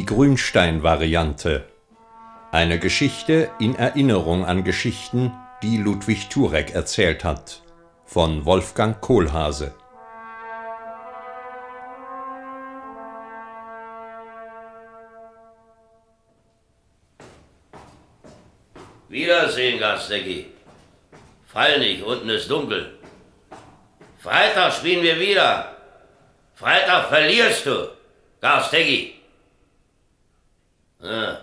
Die Grünstein-Variante. Eine Geschichte in Erinnerung an Geschichten, die Ludwig Turek erzählt hat. Von Wolfgang Kohlhase. Wiedersehen, Gastecki. Fall nicht, unten ist dunkel. Freitag spielen wir wieder. Freitag verlierst du, Gastecki. Ja.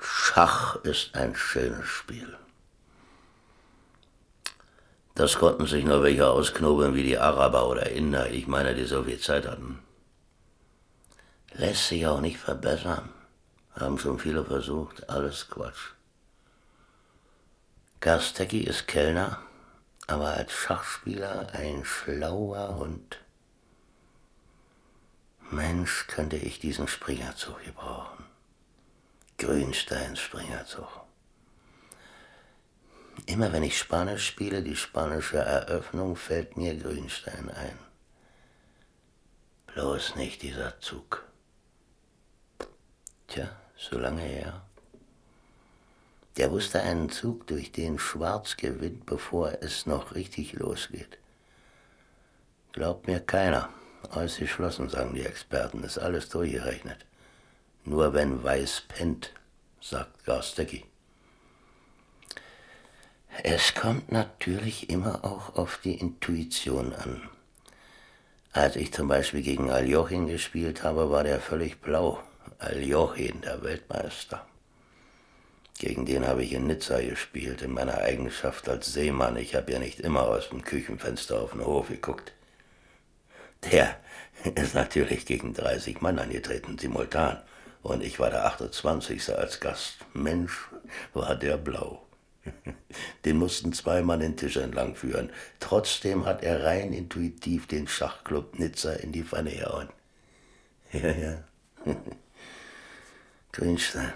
Schach ist ein schönes Spiel. Das konnten sich nur welche ausknobeln wie die Araber oder Inder, ich meine, die so viel Zeit hatten. Lässt sich auch nicht verbessern. Haben schon viele versucht, alles Quatsch. Gastecki ist Kellner, aber als Schachspieler ein schlauer Hund. Mensch, könnte ich diesen Springerzug gebrauchen. Grünsteins Springerzug. Immer wenn ich Spanisch spiele, die spanische Eröffnung, fällt mir Grünstein ein. Bloß nicht dieser Zug. Tja, so lange her. Der wusste einen Zug, durch den Schwarz gewinnt, bevor es noch richtig losgeht. Glaubt mir keiner. Ausgeschlossen, sagen die Experten, ist alles durchgerechnet. Nur wenn Weiß pennt, sagt Garstecki. Es kommt natürlich immer auch auf die Intuition an. Als ich zum Beispiel gegen Aljochin gespielt habe, war der völlig blau. Aljochin, der Weltmeister. Gegen den habe ich in Nizza gespielt, in meiner Eigenschaft als Seemann. Ich habe ja nicht immer aus dem Küchenfenster auf den Hof geguckt. Der ist natürlich gegen 30 Mann angetreten, simultan. Und ich war der 28. als Gast. Mensch, war der blau. Den mussten zwei Mann den Tisch entlang führen. Trotzdem hat er rein intuitiv den Schachclub Nizza in die Pfanne gehauen. Ja, ja. Grünstein.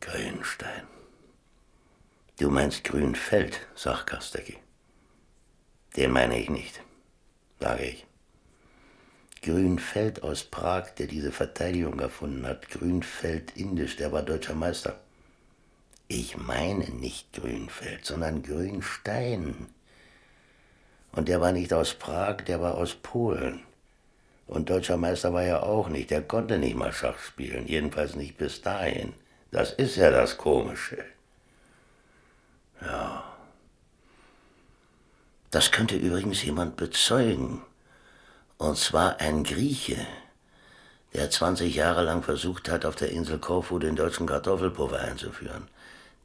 Grünstein. Du meinst Grünfeld, sagt Kastecki. Den meine ich nicht, sage ich. Grünfeld aus Prag, der diese Verteidigung erfunden hat. Grünfeld indisch, der war deutscher Meister. Ich meine nicht Grünfeld, sondern Grünstein. Und der war nicht aus Prag, der war aus Polen. Und deutscher Meister war er auch nicht. Der konnte nicht mal Schach spielen, jedenfalls nicht bis dahin. Das ist ja das Komische. Ja. Das könnte übrigens jemand bezeugen. Und zwar ein Grieche, der 20 Jahre lang versucht hat, auf der Insel Korfu den deutschen Kartoffelpuffer einzuführen.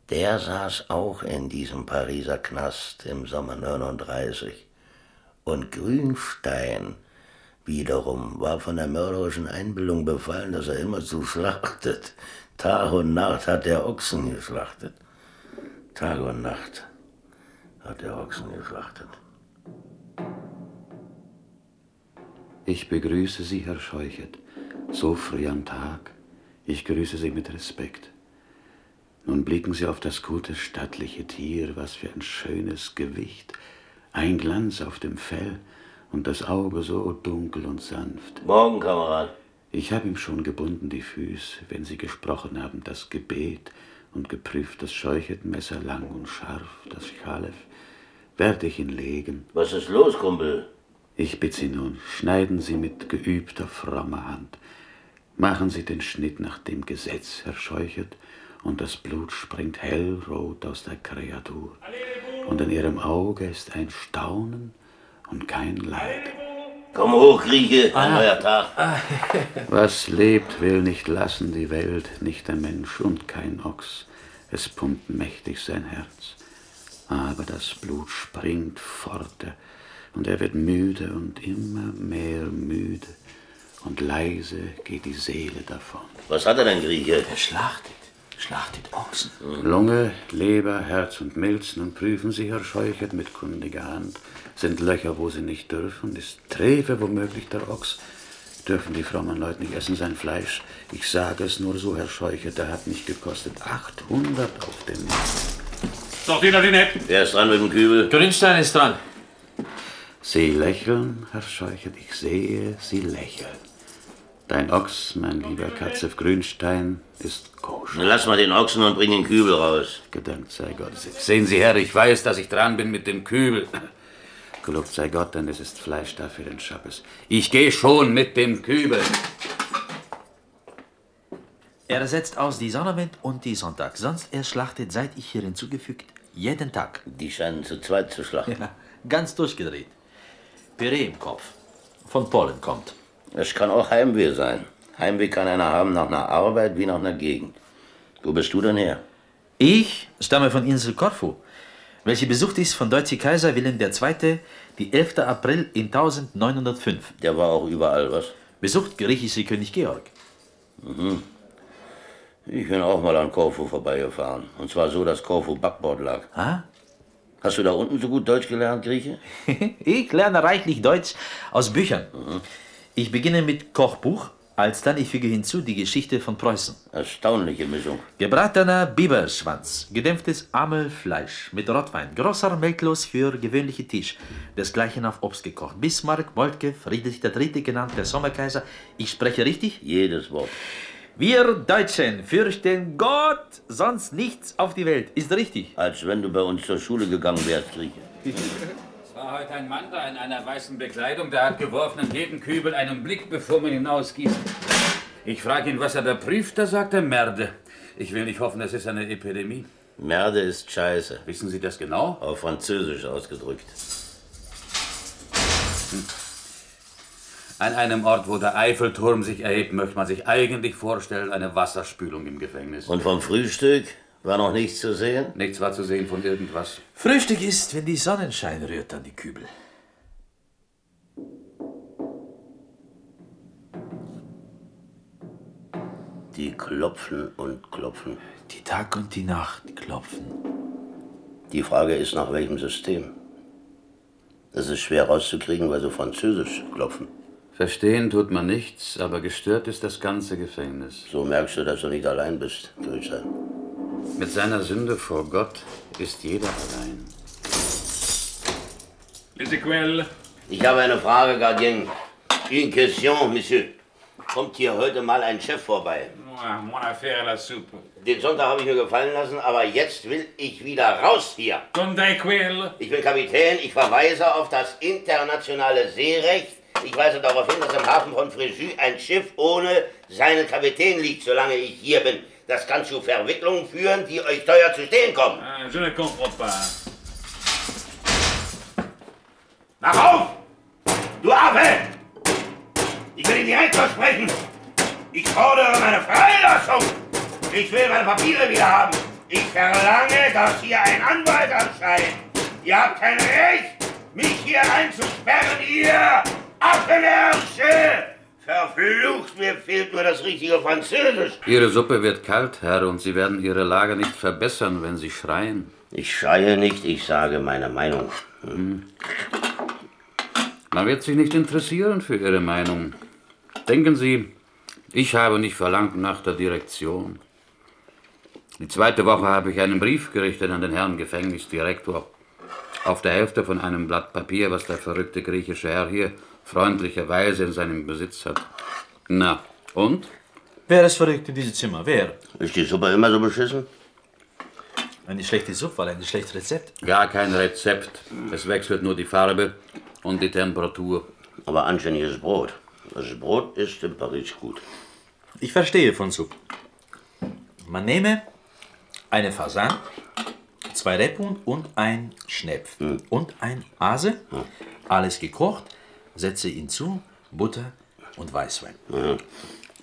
Der saß auch in diesem Pariser Knast im Sommer 39. Und Grünstein wiederum war von der mörderischen Einbildung befallen, dass er immer zu schlachtet. Tag und Nacht hat er Ochsen geschlachtet. Tag und Nacht hat er Ochsen geschlachtet. Ich begrüße Sie, Herr Scheuchert, so früh am Tag. Ich grüße Sie mit Respekt. Nun blicken Sie auf das gute, stattliche Tier, was für ein schönes Gewicht, ein Glanz auf dem Fell und das Auge so dunkel und sanft. Morgen, Kamerad. Ich habe ihm schon gebunden die Füße, wenn Sie gesprochen haben, das Gebet und geprüft das Scheuchetmesser lang und scharf, das Schalef, werde ich ihn legen. Was ist los, Kumpel? Ich bitte Sie nun, schneiden Sie mit geübter, frommer Hand. Machen Sie den Schnitt nach dem Gesetz, Herr Scheuchert, und das Blut springt hellrot aus der Kreatur. Und in ihrem Auge ist ein Staunen und kein Leid. Komm hoch, Grieche, ein neuer Tag. Was lebt, will nicht lassen die Welt, nicht der Mensch und kein Ochs. Es pumpt mächtig sein Herz. Aber das Blut springt fort, und er wird müde und immer mehr müde. Und leise geht die Seele davon. Was hat er denn, Grieche? Er schlachtet. Schlachtet Ochsen. Lunge, Leber, Herz und Milz, nun prüfen Sie, Herr Scheuchert, mit kundiger Hand. Sind Löcher, wo sie nicht dürfen? Ist Trefe womöglich der Ochs? Dürfen die frommen Leute nicht essen sein Fleisch? Ich sage es nur so, Herr Scheuchert, der hat mich gekostet 800 auf den Markt. Sortiert die nicht. Wer ist dran mit dem Kübel? Grünstein ist dran. Sie lächeln, Herr Scheuchert, ich sehe, Sie lächeln. Dein Ochs, mein lieber Katzef Grünstein, ist koscher. Lass mal den Ochsen und bring den Kübel raus. Gedankt sei Gott. Sehen Sie, Herr, ich weiß, dass ich dran bin mit dem Kübel. Gelobt sei Gott, denn es ist Fleisch da für den Schabbes. Ich gehe schon mit dem Kübel. Er setzt aus die Sonnabend und die Sonntag. Sonst er schlachtet, seit ich hier hinzugefügt, jeden Tag. Die scheinen zu zweit zu schlachten. Ja, ganz durchgedreht. Püree im Kopf. Von Polen kommt. Es kann auch Heimweh sein. Heimweh kann einer haben nach einer Arbeit wie nach einer Gegend. Wo bist du denn her? Ich stamme von Insel Korfu, welche besucht ist von deutsche Kaiser Wilhelm II. die 11. April in 1905. Der war auch überall, was? Besucht griechische König Georg. Ich bin auch mal an Korfu vorbeigefahren. Und zwar so, dass Korfu Backbord lag. Ah? Hast du da unten so gut Deutsch gelernt, Grieche? ich lerne reichlich Deutsch aus Büchern. Ich beginne mit Kochbuch, alsdann ich füge hinzu die Geschichte von Preußen. Erstaunliche Mischung. Gebratener Biberschwanz, gedämpftes Ammelfleisch mit Rotwein, großer Melklos für gewöhnliche Tisch, desgleichen auf Obst gekocht. Bismarck, Moltke, Friedrich III. genannt der Sommerkaiser. Ich spreche richtig? Jedes Wort. Wir Deutschen fürchten Gott, sonst nichts auf die Welt. Ist richtig? Als wenn du bei uns zur Schule gegangen wärst, Grieche. Es war heute ein Mann da in einer weißen Bekleidung, der hat geworfen an jeden Kübel einen Blick, bevor man hinausgießt. Ich frage ihn, was er da prüft, da sagt er Merde. Ich will nicht hoffen, es ist eine Epidemie. Merde ist Scheiße. Wissen Sie das genau? Auf Französisch ausgedrückt. An einem Ort, wo der Eiffelturm sich erhebt, möchte man sich eigentlich vorstellen, eine Wasserspülung im Gefängnis. Und vom Frühstück war noch nichts zu sehen? Nichts war zu sehen von irgendwas. Frühstück ist, wenn die Sonnenschein rührt an die Kübel. Die klopfen und klopfen. Die Tag und die Nacht klopfen. Die Frage ist, nach welchem System? Das ist schwer rauszukriegen, weil sie französisch klopfen. Verstehen tut man nichts, aber gestört ist das ganze Gefängnis. So merkst du, dass du nicht allein bist, Grüße. Mit seiner Sünde vor Gott ist jeder allein. Ich habe eine Frage, Gardien. Une question, Monsieur. Kommt hier heute mal ein Chef vorbei? mon affaire la soupe. Den Sonntag habe ich mir gefallen lassen, aber jetzt will ich wieder raus hier. Condequil, Ich bin Kapitän, ich verweise auf das internationale Seerecht. Ich weise darauf hin, dass im Hafen von Fréjus ein Schiff ohne seinen Kapitän liegt, solange ich hier bin. Das kann zu Verwicklungen führen, die euch teuer zu stehen kommen. Ah, je ne comprends pas. Mach auf! Du Affe! Ich will ihn direkt versprechen. Ich fordere meine Freilassung. Ich will meine Papiere wieder haben. Ich verlange, dass hier ein Anwalt erscheint. Ihr habt kein Recht, mich hier einzusperren, ihr Affenärsche! Verflucht, mir fehlt nur das richtige Französisch. Ihre Suppe wird kalt, Herr, und Sie werden Ihre Lage nicht verbessern, wenn Sie schreien. Ich schreie nicht, ich sage meine Meinung. Man wird sich nicht interessieren für Ihre Meinung. Denken Sie, ich habe nicht verlangt nach der Direktion. Die zweite Woche habe ich einen Brief gerichtet an den Herrn Gefängnisdirektor. Auf der Hälfte von einem Blatt Papier, was der verrückte griechische Herr hier freundlicherweise in seinem Besitz hat. Na, und? Wer ist verrückt in diesem Zimmer? Wer? Ist die Suppe immer so beschissen? Eine schlechte Suppe, weil ein schlechtes Rezept. Gar kein Rezept. Es wechselt nur die Farbe und die Temperatur. Aber anständiges Brot. Das Brot ist in Paris gut. Ich verstehe von Suppe. Man nehme eine Fasan, zwei Rebhuhn und ein Schnepf und ein Hase, alles gekocht, setze hinzu Butter und Weißwein.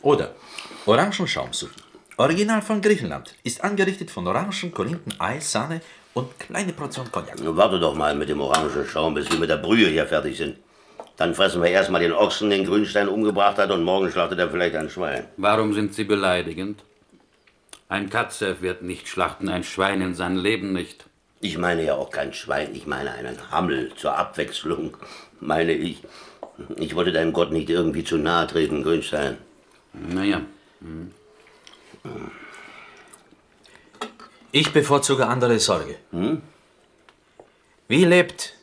Oder Orangenschaumsuppe, original von Griechenland, ist angerichtet von Orangen, Korinthen, Ei, Sahne und kleine Portion Cognac. Warte doch mal mit dem orangen Schaum, bis wir mit der Brühe hier fertig sind. Dann fressen wir erstmal den Ochsen, den Grünstein umgebracht hat, und morgen schlachtet er vielleicht ein Schwein. Warum sind Sie beleidigend? Ein Katze wird nicht schlachten, ein Schwein in sein Leben nicht. Ich meine ja auch kein Schwein, ich meine einen Hammel zur Abwechslung, meine ich. Ich wollte deinem Gott nicht irgendwie zu nahe treten, Grünstein. Naja, Ich bevorzuge andere Sorge. Wie lebt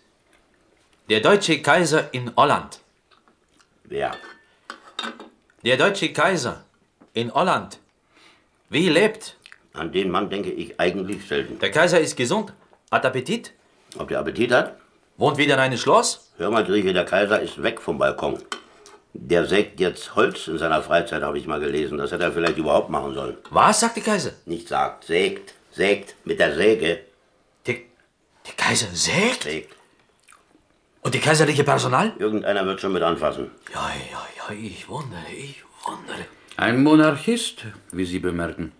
der deutsche Kaiser in Holland? Wer? Der deutsche Kaiser in Holland. Wie lebt? An den Mann denke ich eigentlich selten. Der Kaiser ist gesund, hat Appetit, Ob der Appetit hat? wohnt wieder in einem Schloss. Hör mal, Grieche, der Kaiser ist weg vom Balkon. Der sägt jetzt Holz in seiner Freizeit, habe ich mal gelesen. Das hätte er vielleicht überhaupt machen sollen. Was, sagt der Kaiser? Nicht sagt, sägt. Sägt mit der Säge. Der, der Kaiser sägt? Sägt. Und die kaiserliche Personal? Irgendeiner wird schon mit anfassen. Ja, ja, ja, ich wundere, ich wundere. ein Monarchist, wie Sie bemerken,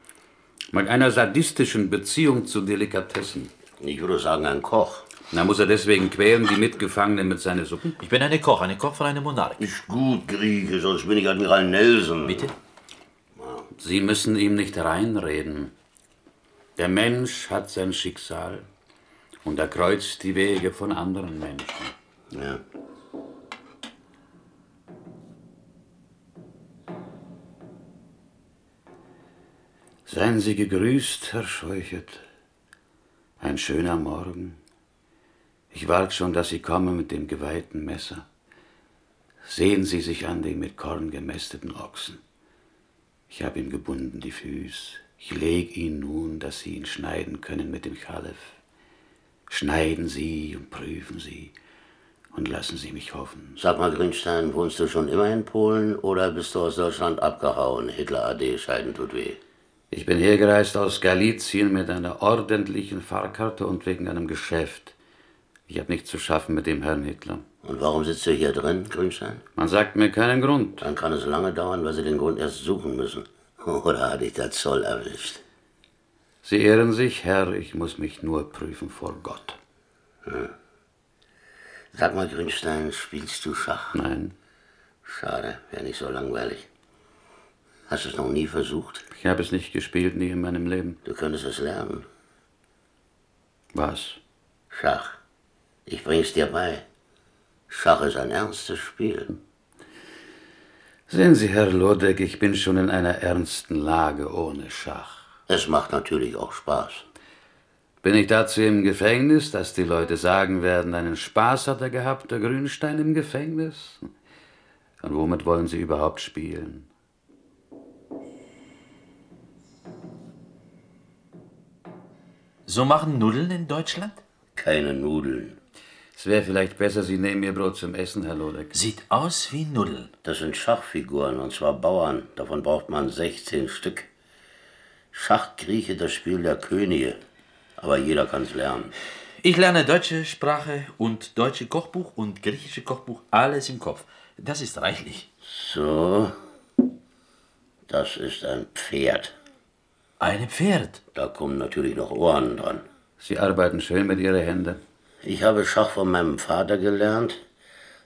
mit einer sadistischen Beziehung zu Delikatessen. Ich würde sagen, ein Koch. Na, muss er deswegen quälen die Mitgefangenen mit seinen Suppen? Ich bin eine Koch, eine Koch von einem Monarch. Ist gut, Grieche, sonst bin ich Admiral Nelson. Bitte? Sie müssen ihm nicht reinreden. Der Mensch hat sein Schicksal und er kreuzt die Wege von anderen Menschen. Ja. Seien Sie gegrüßt, Herr Scheuchert. Ein schöner Morgen. Ich wart schon, dass Sie kommen mit dem geweihten Messer. Sehen Sie sich an den mit Korn gemästeten Ochsen. Ich hab ihm gebunden die Füße. Ich leg ihn nun, dass Sie ihn schneiden können mit dem Chalef. Schneiden Sie und prüfen Sie und lassen Sie mich hoffen. Sag mal, Grünstein, wohnst du schon immer in Polen oder bist du aus Deutschland abgehauen? Hitler AD, Scheiden tut weh. Ich bin hergereist aus Galizien mit einer ordentlichen Fahrkarte und wegen einem Geschäft. Ich habe nichts zu schaffen mit dem Herrn Hitler. Und warum sitzt du hier drin, Grünstein? Man sagt mir keinen Grund. Dann kann es lange dauern, weil sie den Grund erst suchen müssen. Oder hat dich der Zoll erwischt? Sie ehren sich, Herr, ich muss mich nur prüfen vor Gott. Sag mal, Grünstein, spielst du Schach? Nein, Schade, wäre nicht so langweilig. Hast du es noch nie versucht? ich habe es nicht gespielt, nie in meinem Leben. Du könntest es lernen. Was? Schach. Ich bring's dir bei. Schach ist ein ernstes Spiel. Sehen Sie, Herr Lodek, ich bin schon in einer ernsten Lage ohne Schach. Es macht natürlich auch Spaß. Bin ich dazu im Gefängnis, dass die Leute sagen werden, einen Spaß hat er gehabt, der Grünstein im Gefängnis? Und womit wollen Sie überhaupt spielen? So machen Nudeln in Deutschland? Keine Nudeln. Es wäre vielleicht besser, Sie nehmen Ihr Brot zum Essen, Herr Lodek. Sieht aus wie Nudeln. Das sind Schachfiguren, und zwar Bauern. Davon braucht man 16 Stück. Schach grieche das Spiel der Könige. Aber jeder kann's lernen. Ich lerne deutsche Sprache und deutsche Kochbuch und griechische Kochbuch alles im Kopf. Das ist reichlich. So. Das ist ein Pferd. Ein Pferd. Da kommen natürlich noch Ohren dran. Sie arbeiten schön mit Ihren Händen. Ich habe Schach von meinem Vater gelernt.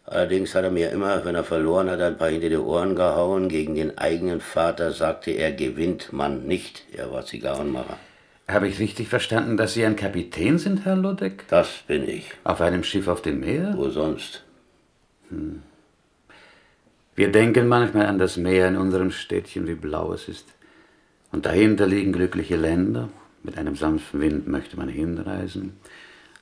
Allerdings hat er mir immer, wenn er verloren hat, ein paar hinter die Ohren gehauen. Gegen den eigenen Vater sagte er, gewinnt man nicht. Er war Zigarrenmacher. Habe ich richtig verstanden, dass Sie ein Kapitän sind, Herr Lodek? Das bin ich. Auf einem Schiff auf dem Meer? Wo sonst? Wir denken manchmal an das Meer in unserem Städtchen, wie blau es ist. Und dahinter liegen glückliche Länder. Mit einem sanften Wind möchte man hinreisen.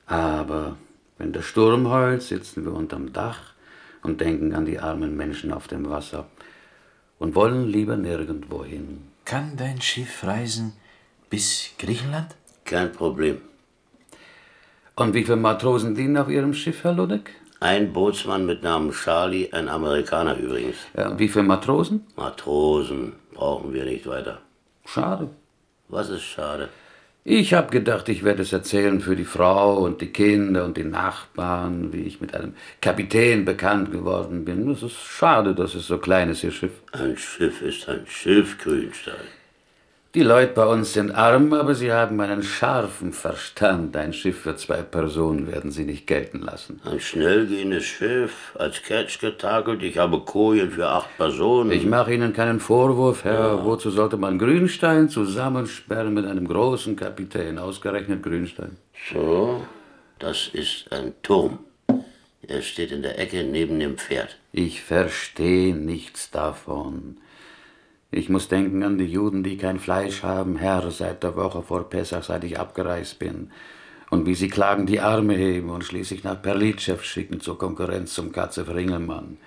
Aber wenn der Sturm heult, sitzen wir unterm Dach und denken an die armen Menschen auf dem Wasser und wollen lieber nirgendwo hin. Kann dein Schiff reisen bis Griechenland? Kein Problem. Und wie viele Matrosen dienen auf Ihrem Schiff, Herr Ludek? Ein Bootsmann mit Namen Charlie, ein Amerikaner übrigens. Ja, und wie viele Matrosen? Matrosen brauchen wir nicht weiter. Schade. Was ist schade? Ich habe gedacht, ich werde es erzählen für die Frau und die Kinder und die Nachbarn, wie ich mit einem Kapitän bekannt geworden bin. Es ist schade, dass es so klein ist, Ihr Schiff. Ein Schiff ist ein Schiff, Grünstein. Die Leute bei uns sind arm, aber sie haben einen scharfen Verstand. Ein Schiff für zwei Personen werden sie nicht gelten lassen. Ein schnellgehendes Schiff, als Catch getakelt, ich habe Kojen für acht Personen. Ich mache Ihnen keinen Vorwurf, Herr. Wozu sollte man Grünstein zusammensperren mit einem großen Kapitän? Ausgerechnet Grünstein. So, das ist ein Turm. Er steht in der Ecke neben dem Pferd. Ich verstehe nichts davon. Ich muss denken an die Juden, die kein Fleisch haben, Herr, seit der Woche vor Pessach, seit ich abgereist bin. Und wie sie klagen, die Arme heben und schließlich nach Perlitschew schicken zur Konkurrenz zum Katze Ringelmann.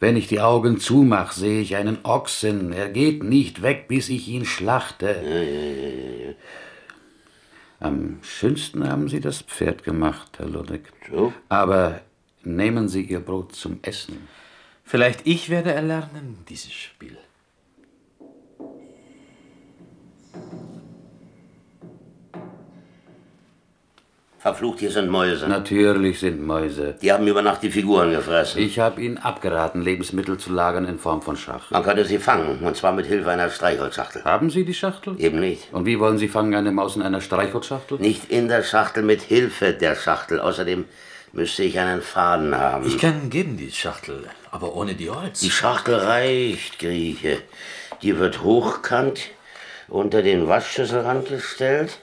Wenn ich die Augen zumach, sehe ich einen Ochsen. Er geht nicht weg, bis ich ihn schlachte. Am schönsten haben Sie das Pferd gemacht, Herr Ludwig. So? Aber nehmen Sie Ihr Brot zum Essen. Vielleicht ich werde erlernen, dieses Spiel. Verflucht, hier sind Mäuse. Natürlich sind Mäuse. Die haben über Nacht die Figuren gefressen. Ich habe Ihnen abgeraten, Lebensmittel zu lagern in Form von Schachtel. Man könnte sie fangen, und zwar mit Hilfe einer Streichholzschachtel. Haben Sie die Schachtel? Eben nicht. Und wie wollen Sie fangen eine Maus in einer Streichholzschachtel? Nicht in der Schachtel, mit Hilfe der Schachtel. Außerdem müsste ich einen Faden haben. Ich kann geben die Schachtel, aber ohne die Holz. Die Schachtel reicht, Grieche. Die wird hochkant unter den Waschschüsselrand gestellt.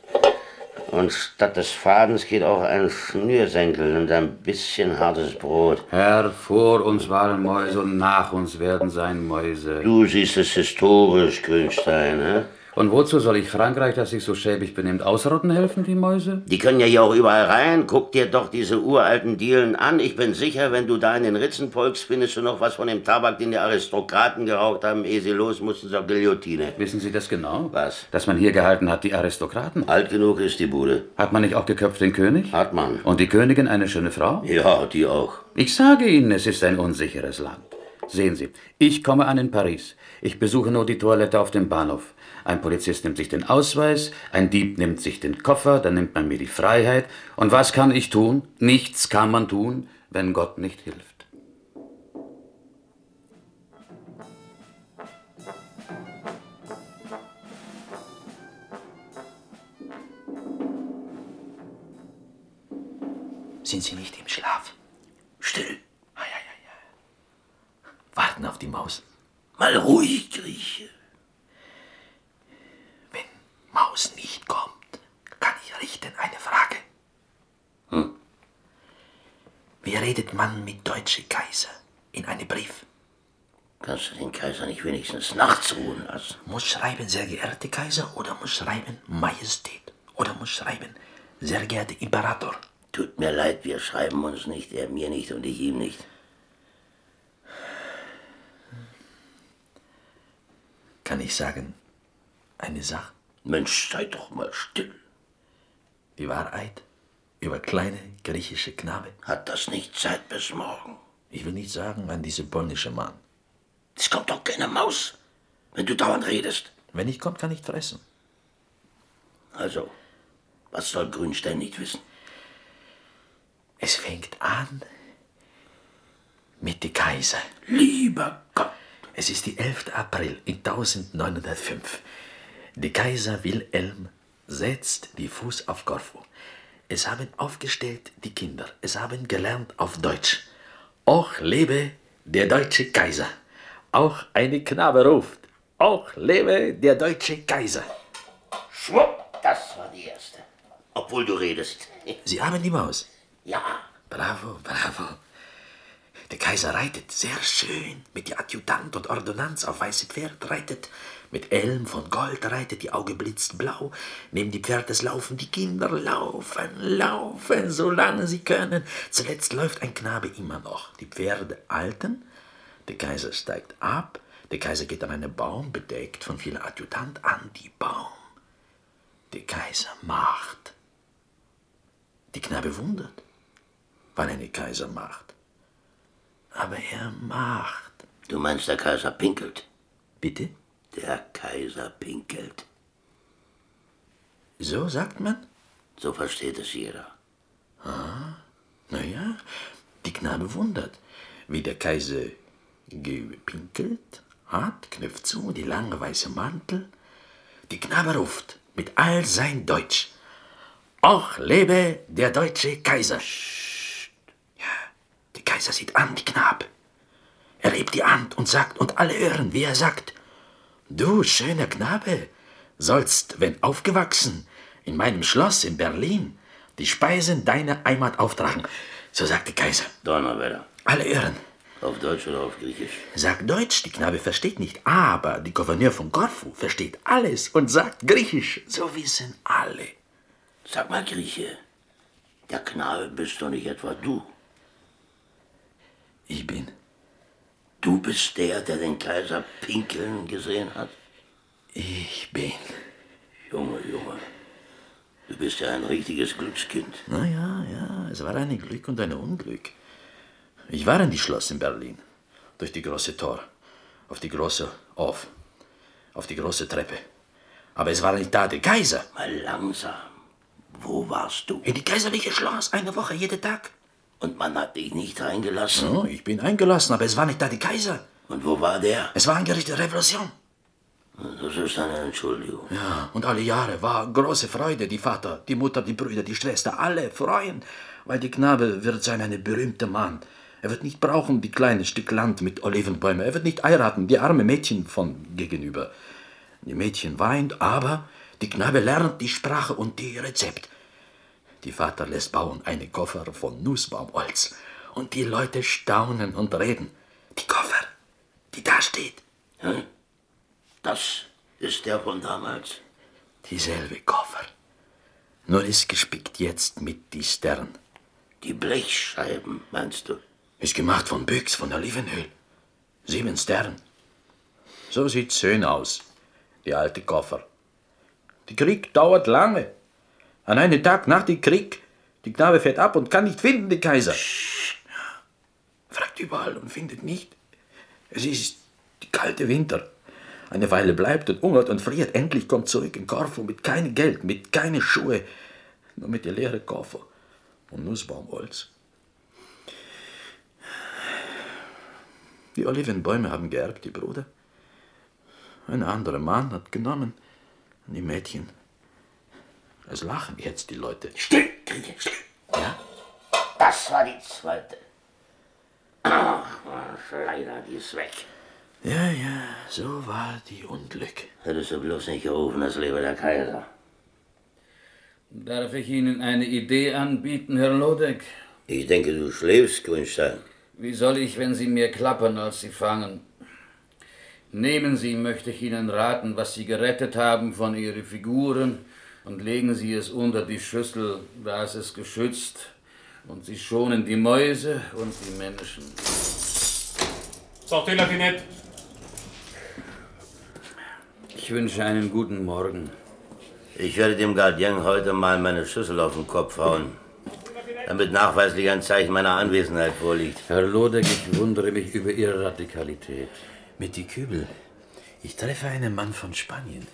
Und statt des Fadens geht auch ein Schnürsenkel und ein bisschen hartes Brot. Herr, vor uns waren Mäuse und nach uns werden sein Mäuse. Du siehst es historisch, Grünstein, ne? Und wozu soll ich Frankreich, das sich so schäbig benimmt, ausrotten helfen, die Mäuse? Die können ja hier auch überall rein. Guck dir doch diese uralten Dielen an. Ich bin sicher, wenn du da in den Ritzen folgst, findest du noch was von dem Tabak, den die Aristokraten geraucht haben, ehe sie los mussten zur Guillotine. Wissen Sie das genau? Was? Dass man hier gehalten hat, die Aristokraten. Alt genug ist die Bude. Hat man nicht auch geköpft den König? Hat man. Und die Königin eine schöne Frau? Ja, die auch. Ich sage Ihnen, es ist ein unsicheres Land. Sehen Sie, ich komme an in Paris. Ich besuche nur die Toilette auf dem Bahnhof. Ein Polizist nimmt sich den Ausweis, ein Dieb nimmt sich den Koffer, dann nimmt man mir die Freiheit. Und was kann ich tun? Nichts kann man tun, wenn Gott nicht hilft. Sind Sie nicht im Schlaf? Still. Ja, ja, ja. Warten auf die Maus. Mal ruhig, Grieche. Wenn Maus nicht kommt, kann ich richten eine Frage. Hm? Wie redet man mit deutsche Kaiser in einem Brief? Kannst du den Kaiser nicht wenigstens nachts ruhen lassen? Muss schreiben, sehr geehrte Kaiser, oder muss schreiben, Majestät, oder muss schreiben, sehr geehrter Imperator. Tut mir leid, wir schreiben uns nicht, er mir nicht und ich ihm nicht. Kann ich sagen, eine Sache, Mensch, sei doch mal still. die Wahrheit über kleine griechische Knabe. Hat das nicht Zeit bis morgen? Ich will nicht sagen an diese polnische Mann. Es kommt doch keine Maus, wenn du dauernd redest. Wenn ich kommt, kann ich fressen. Also, was soll Grünstein nicht wissen? Es fängt an mit dem Kaiser. Lieber Gott. Es ist die 11. April in 1905. Der Kaiser Wilhelm setzt die Fuß auf Korfu. Es haben aufgestellt die Kinder. Es haben gelernt auf Deutsch. Auch lebe der deutsche Kaiser. Auch eine Knabe ruft. Auch lebe der deutsche Kaiser. Schwupp, das war die erste. Obwohl du redest. Sie haben die Maus. Ja, Bravo, bravo. Der Kaiser reitet sehr schön mit der Adjutant und Ordonnanz auf weiße Pferd reitet, mit Elm von Gold reitet, die Auge blitzt blau. Neben die Pferdes laufen die Kinder, laufen, laufen, solange sie können. Zuletzt läuft ein Knabe immer noch. Die Pferde alten, der Kaiser steigt ab, der Kaiser geht an einen Baum, bedeckt von vielen Adjutanten, an die Baum. Der Kaiser macht. Die Knabe wundert, wann eine Kaiser macht. Aber er macht. du meinst, der Kaiser pinkelt. Bitte? Der Kaiser pinkelt. So sagt man? So versteht es jeder. Naja, die Knabe wundert, wie der Kaiser gepinkelt hat, knöpft zu, die lange weiße Mantel. Die Knabe ruft mit all sein Deutsch. Och lebe der deutsche Kaiser. Kaiser sieht an, die Knabe. Er hebt die Hand und sagt, und alle hören, wie er sagt, Du, schöner Knabe, sollst, wenn aufgewachsen, in meinem Schloss in Berlin, die Speisen deiner Heimat auftragen. So sagt der Kaiser. Donnerwetter. Alle hören. Auf Deutsch oder auf Griechisch? Sagt Deutsch, die Knabe versteht nicht, aber die Gouverneur von Korfu versteht alles und sagt Griechisch. So wissen alle. Sag mal, Grieche, der Knabe bist doch nicht etwa du. Ich bin. Du bist der, der den Kaiser pinkeln gesehen hat? Ich bin. Junge, Junge, du bist ja ein richtiges Glückskind. Na ja, ja, es war ein Glück und ein Unglück. Ich war in die Schloss in Berlin. Durch die große Tor. Auf die große Auf. Auf die große Treppe. Aber es war nicht da der Kaiser. Mal langsam. Wo warst du? In die kaiserliche Schloss. Eine Woche, jeden Tag. Und man hat dich nicht reingelassen? Oh, ich bin eingelassen, aber es war nicht da der Kaiser. Und wo war der? Es war angerichtete Revolution. Das ist eine Entschuldigung. Ja, und alle Jahre war große Freude. Die Vater, die Mutter, die Brüder, die Schwester, alle freuen, weil der Knabe wird sein ein berühmter Mann. Er wird nicht brauchen die kleine Stück Land mit Olivenbäumen. Er wird nicht heiraten, die arme Mädchen von gegenüber. Die Mädchen weint, aber die Knabe lernt die Sprache und die Rezept. Die Vater lässt bauen einen Koffer von Nussbaumholz. Und die Leute staunen und reden. Die Koffer, die da steht. Hm? Das ist der von damals. Dieselbe Koffer. Nur ist gespickt jetzt mit die Stern. Die Blechscheiben, meinst du? Ist gemacht von Büchs, von Olivenöl. Sieben Stern. So sieht schön aus, die alte Koffer. Der Krieg dauert lange. An einem Tag nach dem Krieg, die Knabe fährt ab und kann nicht finden, den Kaiser. Fragt überall und findet nicht. Es ist die kalte Winter. Eine Weile bleibt und hungert und friert. Endlich kommt zurück in Korfu mit keinem Geld, mit keine Schuhe, nur mit der leeren Koffer und Nussbaumholz. Die Olivenbäume haben geerbt, die Bruder. Ein anderer Mann hat genommen. Die Mädchen. Es lachen jetzt die Leute. Still, Grieche, still. Ja? Das war die zweite. Ach, leider, die ist weg. Ja, ja, so war die Unglück. Hättest du bloß nicht gerufen, das lebe der Kaiser. Darf ich Ihnen eine Idee anbieten, Herr Lodek? Ich denke, du schläfst, Grünstein. Wie soll ich, wenn Sie mir klappern, als Sie fangen? Nehmen Sie, möchte ich Ihnen raten, was Sie gerettet haben von Ihren Figuren und legen Sie es unter die Schüssel, da ist es geschützt und Sie schonen die Mäuse und die Menschen. Sortez la finette. Ich wünsche einen guten Morgen. Ich werde dem Gardien heute mal meine Schüssel auf den Kopf hauen, damit nachweislich ein Zeichen meiner Anwesenheit vorliegt. Herr Lodek, ich wundere mich über Ihre Radikalität. Mit die Kübel. Ich treffe einen Mann von Spanien.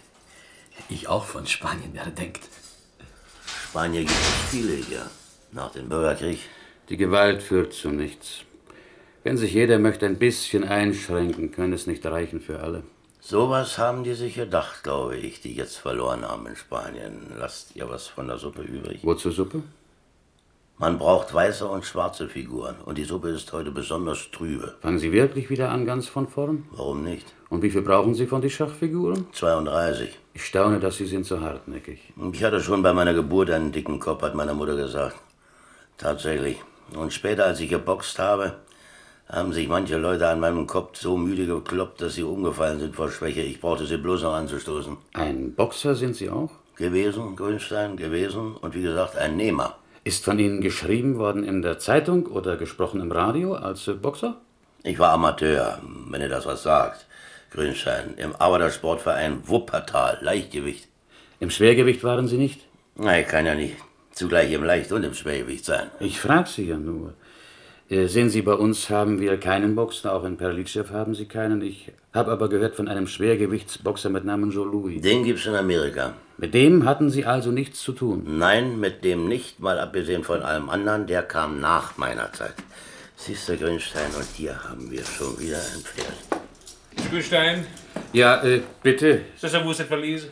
Ich auch von Spanien, wer denkt. Spanier gibt es viele hier, nach dem Bürgerkrieg. Die Gewalt führt zu nichts. Wenn sich jeder möchte ein bisschen einschränken, kann es nicht reichen für alle. Sowas haben die sich gedacht, glaube ich, die jetzt verloren haben in Spanien. Lasst ihr was von der Suppe übrig? Wozu Suppe? Man braucht weiße und schwarze Figuren. Und die Suppe ist heute besonders trübe. Fangen Sie wirklich wieder an, ganz von vorn? Warum nicht? Und wie viel brauchen Sie von den Schachfiguren? 32. Ich staune, dass Sie sind so hartnäckig. Ich hatte schon bei meiner Geburt einen dicken Kopf, hat meine Mutter gesagt. Tatsächlich. Und später, als ich geboxt habe, haben sich manche Leute an meinem Kopf so müde gekloppt, dass sie umgefallen sind vor Schwäche. Ich brauchte sie bloß noch anzustoßen. Ein Boxer sind Sie auch? Gewesen, Grünstein, gewesen und wie gesagt ein Nehmer. Ist von Ihnen geschrieben worden in der Zeitung oder gesprochen im Radio als Boxer? Ich war Amateur, wenn ihr das was sagt. Grünstein, im Arbeitersportverein Wuppertal, Leichtgewicht. Im Schwergewicht waren Sie nicht? Ich kann ja nicht zugleich im Leicht- und im Schwergewicht sein. Ich frage Sie ja nur. Äh, sehen Sie, bei uns haben wir keinen Boxer, auch in Perlitschew haben Sie keinen. Ich habe aber gehört von einem Schwergewichtsboxer mit Namen Joe Louis. Den gibt's in Amerika. Mit dem hatten Sie also nichts zu tun? Nein, mit dem nicht, mal abgesehen von allem anderen, der kam nach meiner Zeit. Siehst du, Grünstein, und hier haben wir schon wieder ein Pferd. Grünstein, Ja, äh, bitte. c'est ça vous cette valise?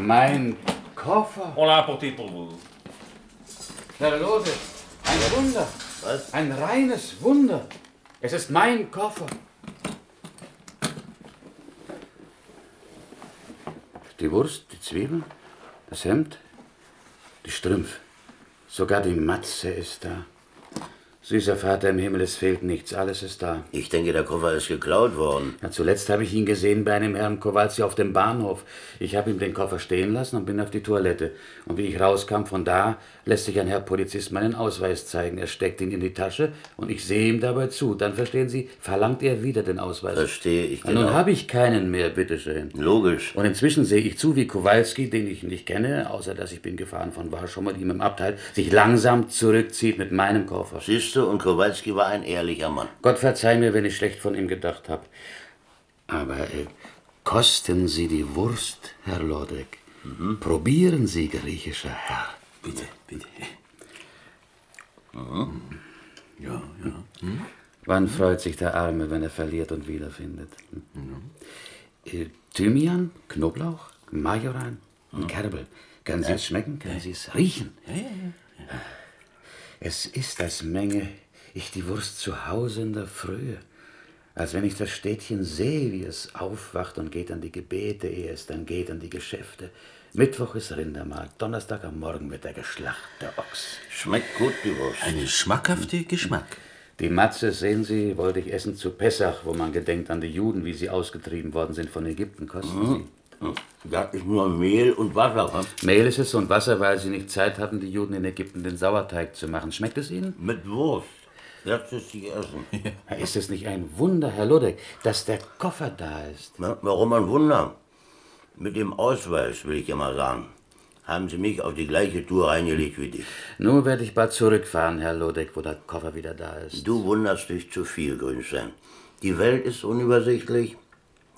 Mein Koffer. On l'a apporté pour vous. Herr Lose, ein Wunder. Was? Ein reines Wunder. Es ist mein Koffer. Die Wurst, die Zwiebeln, das Hemd, die Strümpfe. Sogar die Matze ist da. Süßer Vater im Himmel, es fehlt nichts, alles ist da. Ich denke, der Koffer ist geklaut worden. Ja, zuletzt habe ich ihn gesehen bei einem Herrn Kowalski auf dem Bahnhof. Ich habe ihm den Koffer stehen lassen und bin auf die Toilette. Und wie ich rauskam von da, lässt sich ein Herr Polizist meinen Ausweis zeigen. Er steckt ihn in die Tasche und ich sehe ihm dabei zu. Dann verstehen Sie, verlangt er wieder den Ausweis. Verstehe ich Ja, nun genau. habe ich keinen mehr, bitteschön. Logisch. Und inzwischen sehe ich zu, wie Kowalski, den ich nicht kenne, außer dass ich bin gefahren von Warschau mit ihm im Abteil, sich langsam zurückzieht mit meinem Koffer. Siehst du, und Kowalski war ein ehrlicher Mann. Gott verzeih mir, wenn ich schlecht von ihm gedacht habe. Aber äh, kosten Sie die Wurst, Herr Lodek. Probieren Sie, griechischer Herr. Bitte, bitte. Wann freut sich der Arme, wenn er verliert und wiederfindet? Äh, Thymian, Knoblauch, Majoran und Kerbel. Können Sie es schmecken? Können Sie es riechen? Es ist, als Menge ich die Wurst zu Hause in der Frühe. Als wenn ich das Städtchen sehe, wie es aufwacht und geht an die Gebete, ehe es dann geht an die Geschäfte. Mittwoch ist Rindermarkt, Donnerstag am Morgen wird der Geschlacht, der Ochs. Schmeckt gut, die Wurst. Eine schmackhafte Geschmack. Die Matze, sehen Sie, wollte ich essen zu Pessach, wo man gedenkt an die Juden, wie sie ausgetrieben worden sind von Ägypten. Kosten Da ist nur Mehl und Wasser. hm? Sie. Mehl ist es und Wasser, weil sie nicht Zeit hatten, die Juden in Ägypten den Sauerteig zu machen. Schmeckt es Ihnen? Mit Wurst. Jetzt ist sie essen. Ist es nicht ein Wunder, Herr Ludwig, dass der Koffer da ist? Na, warum ein Wunder? Mit dem Ausweis, will ich ja mal sagen, haben sie mich auf die gleiche Tour reingelegt wie dich. Nur werde ich bald zurückfahren, Herr Ludwig, wo der Koffer wieder da ist. Du wunderst dich zu viel, Grünstein. Die Welt ist unübersichtlich,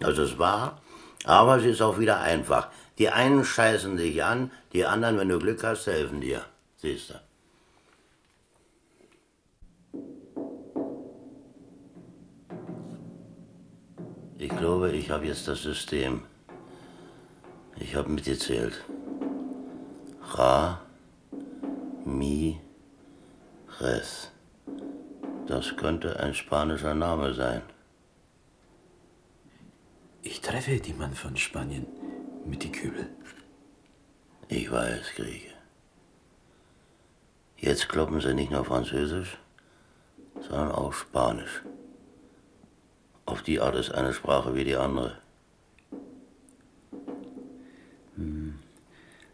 das ist wahr, aber sie ist auch wieder einfach. Die einen scheißen dich an, die anderen, wenn du Glück hast, helfen dir. Siehst du. Ich glaube, ich habe jetzt das System. Ich habe mitgezählt. Ra, Mi, Res. Das könnte ein spanischer Name sein. Ich treffe die Mann von Spanien mit die Kübel. Ich weiß, Grieche. Jetzt kloppen sie nicht nur Französisch, sondern auch Spanisch. Auf die Art ist eine Sprache wie die andere.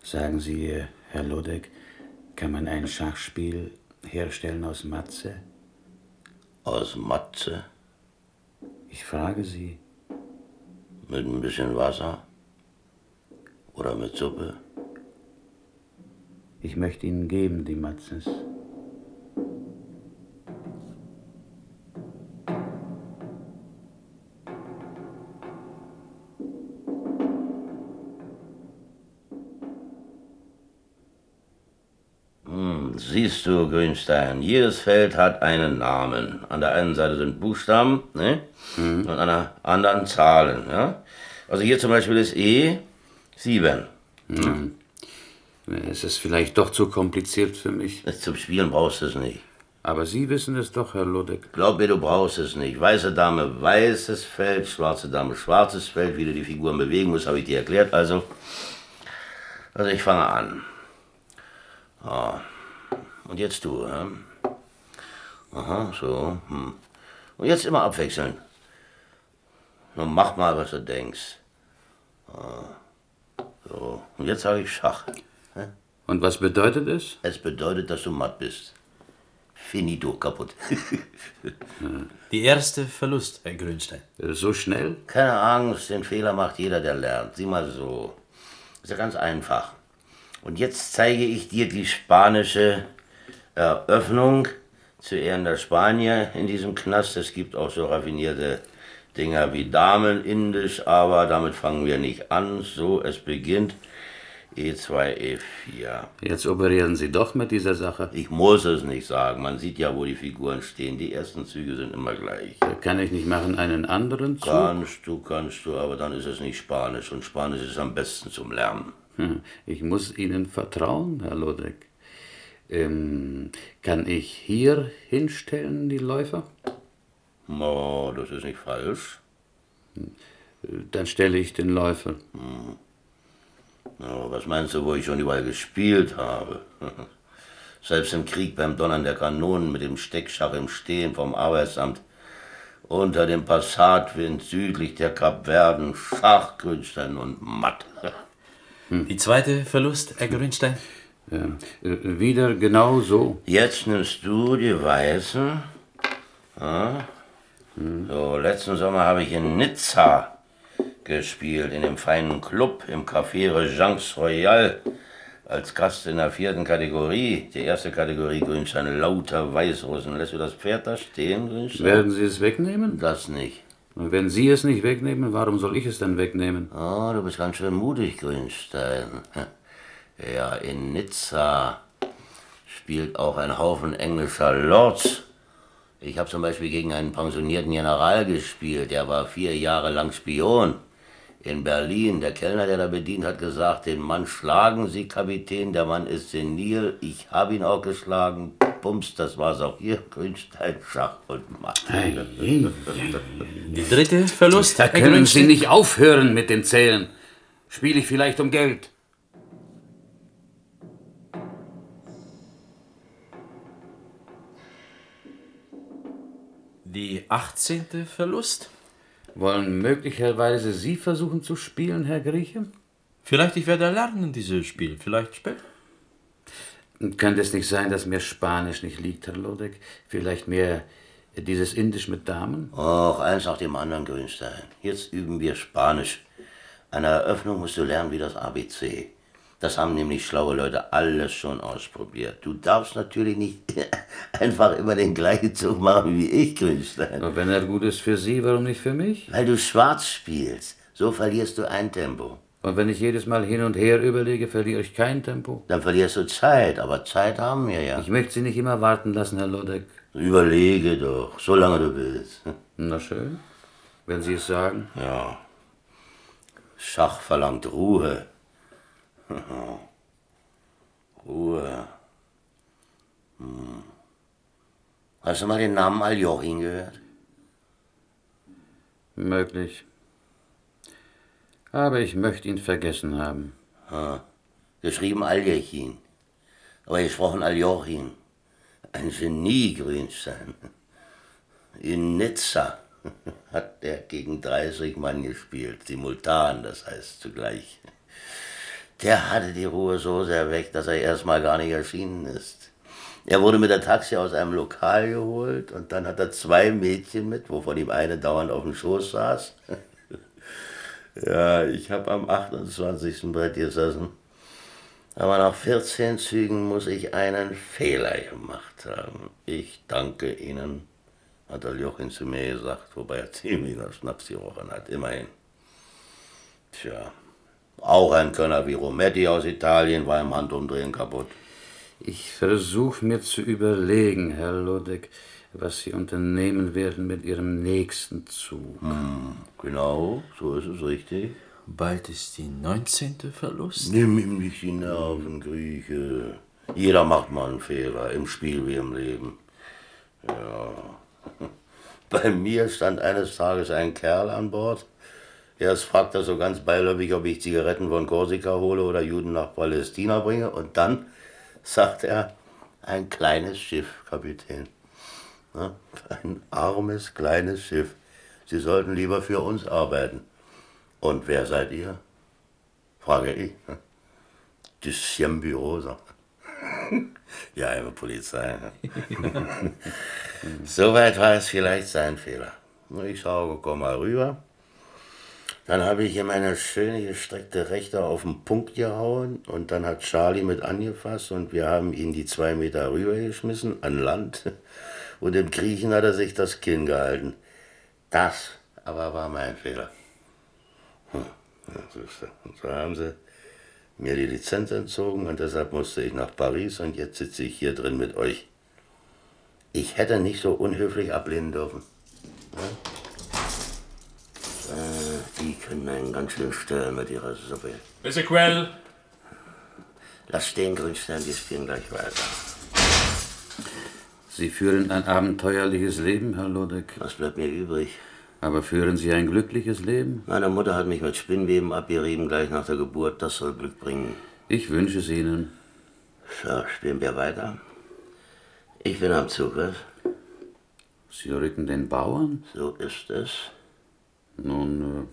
Sagen Sie, Herr Ludwig, kann man ein Schachspiel herstellen aus Matze? Aus Matze Ich frage Sie. Mit ein bisschen Wasser oder mit Suppe. Ich möchte Ihnen geben, die Matzes. Siehst du, Grünstein, jedes Feld hat einen Namen. An der einen Seite sind Buchstaben ne? und an der anderen Zahlen. Ja? Also hier zum Beispiel ist E 7. Es ist vielleicht doch zu kompliziert für mich. Zum Spielen brauchst du es nicht. Aber Sie wissen es doch, Herr Ludwig. Glaub mir, du brauchst es nicht. Weiße Dame, weißes Feld, schwarze Dame, schwarzes Feld. Wie du die Figuren bewegen musst, habe ich dir erklärt. Also, also ich fange an. Ah. Und jetzt du, ja? Aha, so. Hm. Und jetzt immer abwechseln. Nun mach mal, was du denkst. Ah. So. Und jetzt sage ich Schach. Und was bedeutet es? Es bedeutet, dass du matt bist. Finito, kaputt. Die erste Verlust, Herr Grünstein. Äh, So schnell? Keine Angst, den Fehler macht jeder, der lernt. Sieh mal so. Ist ja ganz einfach. Und jetzt zeige ich dir die spanische Eröffnung zu Ehren der Spanier in diesem Knast. Es gibt auch so raffinierte Dinger wie Damen indisch, aber damit fangen wir nicht an. So, es beginnt. E2, E4. Jetzt operieren Sie doch mit dieser Sache. Ich muss es nicht sagen. Man sieht ja, wo die Figuren stehen. Die ersten Züge sind immer gleich. Kann ich nicht machen einen anderen Zug? Kannst du, kannst du, aber dann ist es nicht Spanisch. Und Spanisch ist am besten zum Lernen. Hm, Ich muss Ihnen vertrauen, Herr Lodek. Ähm, kann ich hier hinstellen, die Läufer? Oh, das ist nicht falsch. Dann stelle ich den Läufer. Oh, was meinst du, wo ich schon überall gespielt habe? Selbst im Krieg beim Donnern der Kanonen mit dem Steckschach im Stehen vom Arbeitsamt. Unter dem Passatwind südlich der Kapverden, Schach, Grünstein und Matt. Die zweite Verlust, Herr Grünstein? Äh, wieder genau so. Jetzt nimmst du die Weißen. Ja. So, letzten Sommer habe ich in Nizza gespielt, in dem feinen Club im Café Regence Royal. Als Gast in der vierten Kategorie. Die erste Kategorie Grünstein, lauter Weißrussen. Lässt du das Pferd da stehen, Grünstein? Werden Sie es wegnehmen? Das nicht. Und wenn Sie es nicht wegnehmen, warum soll ich es dann wegnehmen? Oh, du bist ganz schön mutig, Grünstein. Ja, in Nizza spielt auch ein Haufen englischer Lords. Ich habe zum Beispiel gegen einen pensionierten General gespielt, der war vier Jahre lang Spion. In Berlin, der Kellner, der da bedient, hat gesagt, den Mann schlagen Sie, Kapitän, der Mann ist senil. Ich habe ihn auch geschlagen. Bums, das war's auch hier. Grünstein, Schach und Matt. Die dritte Verlust, Da können Sie nicht aufhören mit dem Zählen. Spiele ich vielleicht um Geld? Die 18. Verlust? Wollen möglicherweise Sie versuchen zu spielen, Herr Grieche? Vielleicht ich werde lernen, dieses Spiel. Vielleicht später. Könnte es nicht sein, dass mir Spanisch nicht liegt, Herr Lodek? Vielleicht mehr dieses Indisch mit Damen? Och, eins nach dem anderen, Grünstein. Jetzt üben wir Spanisch. An der Eröffnung musst du lernen wie das ABC. Das haben nämlich schlaue Leute alles schon ausprobiert. Du darfst natürlich nicht einfach immer den gleichen Zug machen wie ich, Grünstein. Aber wenn er gut ist für Sie, warum nicht für mich? Weil du schwarz spielst. So verlierst du ein Tempo. Und wenn ich jedes Mal hin und her überlege, verliere ich kein Tempo. Dann verlierst du Zeit, aber Zeit haben wir ja. Ich möchte Sie nicht immer warten lassen, Herr Lodek. Überlege doch, solange du willst. Na schön, wenn Sie es sagen. Ja. Schach verlangt Ruhe. Ruhe. Hm. Hast du mal den Namen Aljochin gehört? Möglich. Aber ich möchte ihn vergessen haben. Ha. Geschrieben Aljechin. Aber gesprochen Aljochin. Ein Genie, Grünstein. In Nizza hat er gegen 30 Mann gespielt, simultan, das heißt zugleich. Der hatte die Ruhe so sehr weg, dass er erstmal gar nicht erschienen ist. Er wurde mit der Taxi aus einem Lokal geholt und dann hat er zwei Mädchen mit, wovon ihm eine dauernd auf dem Schoß saß. ja, ich habe am 28. Brett gesessen. Aber nach 14 Zügen muss ich einen Fehler gemacht haben. Ich danke Ihnen, hat der Jochen zu mir gesagt, wobei er ziemlich nach Schnaps gerochen hat, immerhin. Tja, auch ein Könner wie Rometti aus Italien war im Handumdrehen kaputt. Ich versuche mir zu überlegen, Herr Lodek, was Sie unternehmen werden mit Ihrem nächsten Zug. Hm, genau, so ist es richtig. Bald ist die 19. Verlust. Nimm ihm nicht die Nerven, Grieche. Jeder macht mal einen Fehler, im Spiel wie im Leben. Ja. Bei mir stand eines Tages ein Kerl an Bord. Erst fragt er so ganz beiläufig, ob ich Zigaretten von Korsika hole oder Juden nach Palästina bringe. Und dann sagt er, ein kleines Schiff, Kapitän. Ja, Ein armes, kleines Schiff. Sie sollten lieber für uns arbeiten. Und wer seid ihr? Frage ich. Deuxième Büro, sagt er. Ja, immer Polizei. ne? Soweit war es vielleicht sein Fehler. Ich sage, komm mal rüber. Dann habe ich ihm eine schöne gestreckte Rechte auf den Punkt gehauen und dann hat Charlie mit angefasst und wir haben ihn die zwei Meter rübergeschmissen an Land und im Kriechen hat er sich das Kinn gehalten. Das aber war mein Fehler. Hm. Und so haben sie mir die Lizenz entzogen und deshalb musste ich nach Paris und jetzt sitze ich hier drin mit euch. Ich hätte nicht so unhöflich ablehnen dürfen. Ja? Äh, die können einen ganz schön stören mit ihrer Suppe. Ezequiel, Lass stehen, Grünstein, wir spielen gleich weiter. Sie führen ein abenteuerliches Leben, Herr Lodek. Was bleibt mir übrig? Aber führen Sie ein glückliches Leben? Meine Mutter hat mich mit Spinnweben abgerieben, gleich nach der Geburt. Das soll Glück bringen. Ich wünsche es Ihnen. So, spielen wir weiter. Ich bin am Zug, was? Sie rücken den Bauern? So ist es. Nun,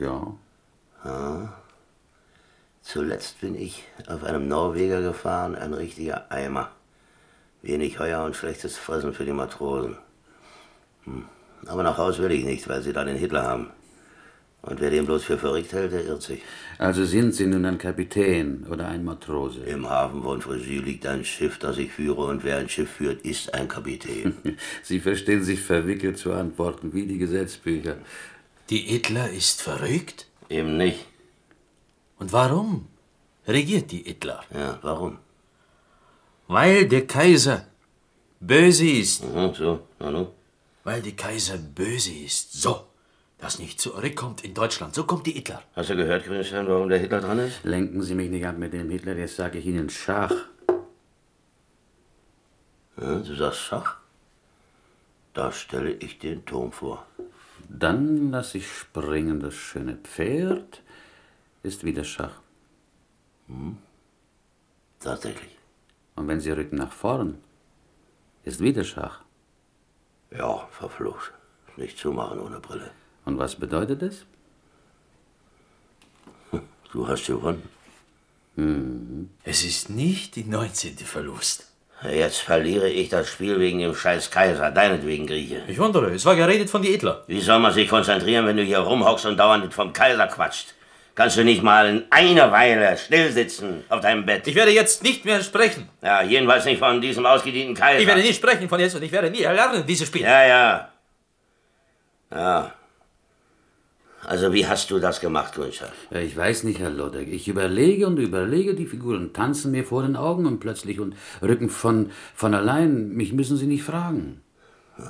äh, ja. Zuletzt bin ich auf einem Norweger gefahren, ein richtiger Eimer. Wenig Heuer und schlechtes Fressen für die Matrosen. Hm. Aber nach Haus will ich nicht, weil sie da den Hitler haben. Und wer den bloß für verrückt hält, der irrt sich. Also sind Sie nun ein Kapitän oder ein Matrose? Im Hafen von Frisy liegt ein Schiff, das ich führe, und wer ein Schiff führt, ist ein Kapitän. Sie verstehen sich verwickelt zu antworten wie die Gesetzbücher. Die Hitler ist verrückt? Eben nicht. Und warum regiert die Hitler? Ja, warum? Weil der Kaiser böse ist. Mhm, so, na nun. Weil der Kaiser böse ist. So. Das nicht zurückkommt in Deutschland. So kommt die Hitler. Hast du gehört, Grünstein, warum der Hitler dran ist? Lenken Sie mich nicht ab mit dem Hitler, jetzt sage ich Ihnen Schach. Ja, du sagst Schach? Da stelle ich den Turm vor. Dann lasse ich springen das schöne Pferd. Ist wieder Schach. Tatsächlich. Und wenn Sie rücken nach vorn, ist wieder Schach. Ja, verflucht. Nicht zumachen ohne Brille. Und was bedeutet es? Du hast gewonnen. Es ist nicht die 19. Verlust. Jetzt verliere ich das Spiel wegen dem scheiß Kaiser, deinetwegen, Grieche. Ich wundere, es war geredet von die Hitler. Wie soll man sich konzentrieren, wenn du hier rumhockst und dauernd vom Kaiser quatscht? Kannst du nicht mal in einer Weile still sitzen auf deinem Bett? Ich werde jetzt nicht mehr sprechen. ja, jedenfalls nicht von diesem ausgedienten Kaiser. Ich werde nicht sprechen von jetzt und ich werde nie erlernen, dieses Spiel. Ja, ja. Ja. Also, wie hast du das gemacht, Grünstadt? Ja, Ich weiß nicht, Herr Lodek. Ich überlege und überlege, die Figuren tanzen mir vor den Augen und plötzlich und rücken von, von allein. Mich müssen Sie nicht fragen.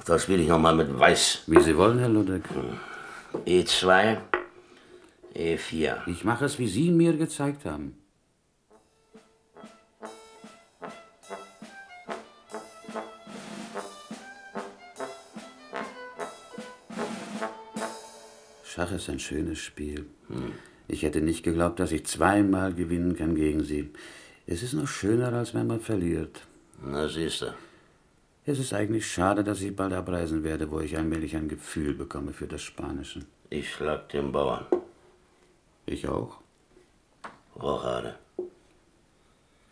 Da spiele ich nochmal mit Weiß. Wie Sie wollen, Herr Lodek. E2, E4. Ich mache es, wie Sie mir gezeigt haben. Schach ist ein schönes Spiel. Ich hätte nicht geglaubt, dass ich zweimal gewinnen kann gegen Sie. Es ist noch schöner, als wenn man verliert. Na, siehst du. Es ist eigentlich schade, dass ich bald abreisen werde, wo ich allmählich ein Gefühl bekomme für das Spanische. Ich schlag den Bauern. Ich auch. Rochade.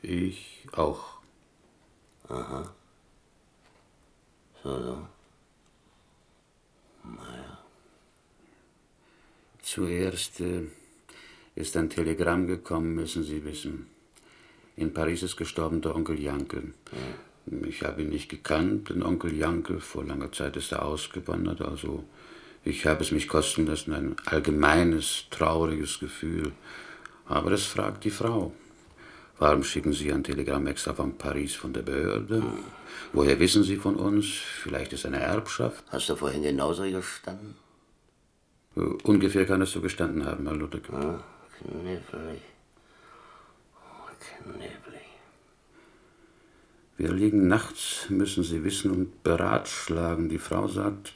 Ich auch. So, so. Zuerst äh, ist ein Telegramm gekommen, müssen Sie wissen. In Paris ist gestorben der Onkel Jankel. Ich habe ihn nicht gekannt, den Onkel Jankel. Vor langer Zeit ist er ausgewandert. Also ich habe es mich kosten lassen, ein allgemeines, trauriges Gefühl. Aber das fragt die Frau. Warum schicken Sie ein Telegramm extra von Paris von der Behörde? Woher wissen Sie von uns? Vielleicht ist eine Erbschaft? Hast du vorhin genauso gestanden? Äh, Ungefähr kann es so gestanden haben, Herr Ludwig. Knifflig. Knifflig. Wir liegen nachts, müssen Sie wissen, und beratschlagen. Die Frau sagt,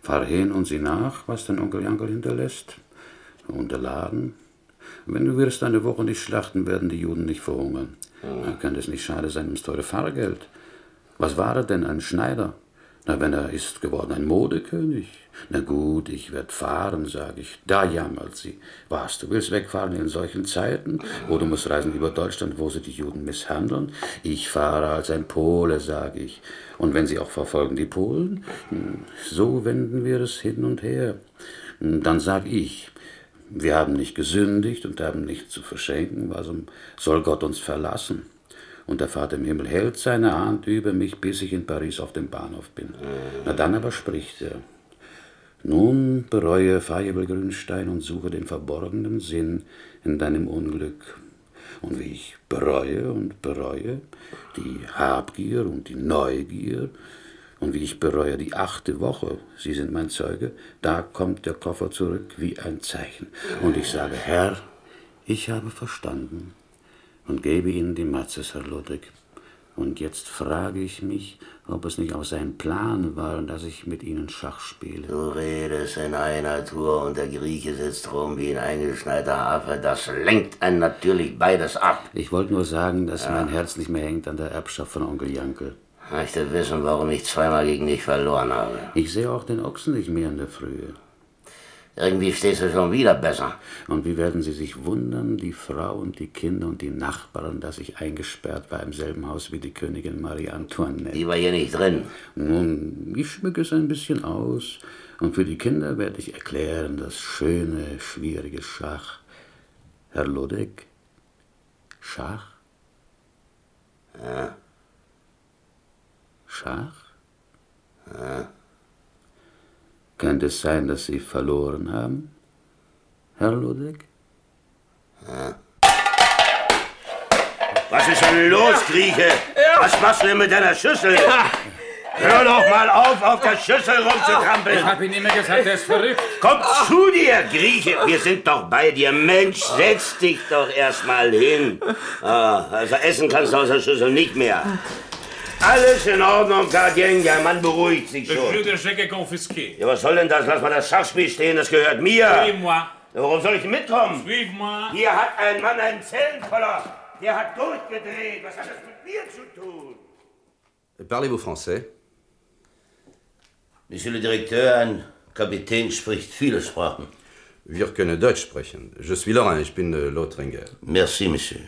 fahr hin und sieh nach, was dein Onkel Jankel hinterlässt. Und der Laden. Wenn du wirst eine Woche nicht schlachten, werden die Juden nicht verhungern. Dann kann es nicht schade sein ums teure Fahrgeld. Was war er denn, ein Schneider? Na, wenn er ist geworden ein Modekönig. Na gut, ich werd fahren, sag ich. Da jammert sie. Was, du willst wegfahren in solchen Zeiten? Wo du musst reisen über Deutschland, wo sie die Juden misshandeln? Ich fahre als ein Pole, sag ich. Und wenn sie auch verfolgen, die Polen? Hm, So wenden wir es hin und her. Hm, Dann sag ich, wir haben nicht gesündigt und haben nichts zu verschenken. Warum soll Gott uns verlassen? Und der Vater im Himmel hält seine Hand über mich, bis ich in Paris auf dem Bahnhof bin. Na dann aber spricht er. Nun bereue Feiebel Grünstein und suche den verborgenen Sinn in deinem Unglück. Und wie ich bereue und bereue, die Habgier und die Neugier, und wie ich bereue die achte Woche, Sie sind mein Zeuge, da kommt der Koffer zurück wie ein Zeichen. Und ich sage, Herr, ich habe verstanden und gebe Ihnen die Matzes, Herr Ludwig. Und jetzt frage ich mich, ob es nicht auch sein Plan war, dass ich mit Ihnen Schach spiele. Du redest in einer Tour und der Grieche sitzt rum wie ein eingeschneiter Affe. Das lenkt einen natürlich beides ab. Ich wollte nur sagen, dass mein Herz nicht mehr hängt an der Erbschaft von Onkel Janke. Möchte wissen, warum ich zweimal gegen dich verloren habe. Ich sehe auch den Ochsen nicht mehr in der Frühe. Irgendwie stehst du schon wieder besser. Und wie werden Sie sich wundern, die Frau und die Kinder und die Nachbarn, dass ich eingesperrt war im selben Haus wie die Königin Marie Antoinette? Die war hier nicht drin. Nun, ich schmücke es ein bisschen aus. Und für die Kinder werde ich erklären, das schöne, schwierige Schach. Herr Ludwig, Schach? Ja. Schach? Könnte es sein, dass Sie verloren haben, Herr Ludwig? Was ist denn los, Grieche? Was machst du denn mit deiner Schüssel? Hör doch mal auf, auf der Schüssel Ich rumzutrampeln. habe Ihnen immer gesagt, er ist verrückt. Komm zu dir, Grieche. Wir sind doch bei dir. Mensch, setz dich doch erst mal hin. Ah, also essen kannst du aus der Schüssel nicht mehr. Alles in Ordnung, Gardien. Der Mann beruhigt sich Le jeu schon. de chèque est confisqué. Ja, was soll denn das? Lass mal das Schachspiel stehen, das gehört mir. Suivez-moi. Warum soll ich mitkommen? Suivez-moi. Hier hat ein Mann einen Zellenkoller. Der hat durchgedreht. Was hat das mit mir zu tun? Parlez-vous français? Monsieur le Directeur, ein Kapitän spricht viele Sprachen. Wir können Deutsch sprechen. Je suis Laurent, ich bin äh, Lothringer. Merci, Monsieur.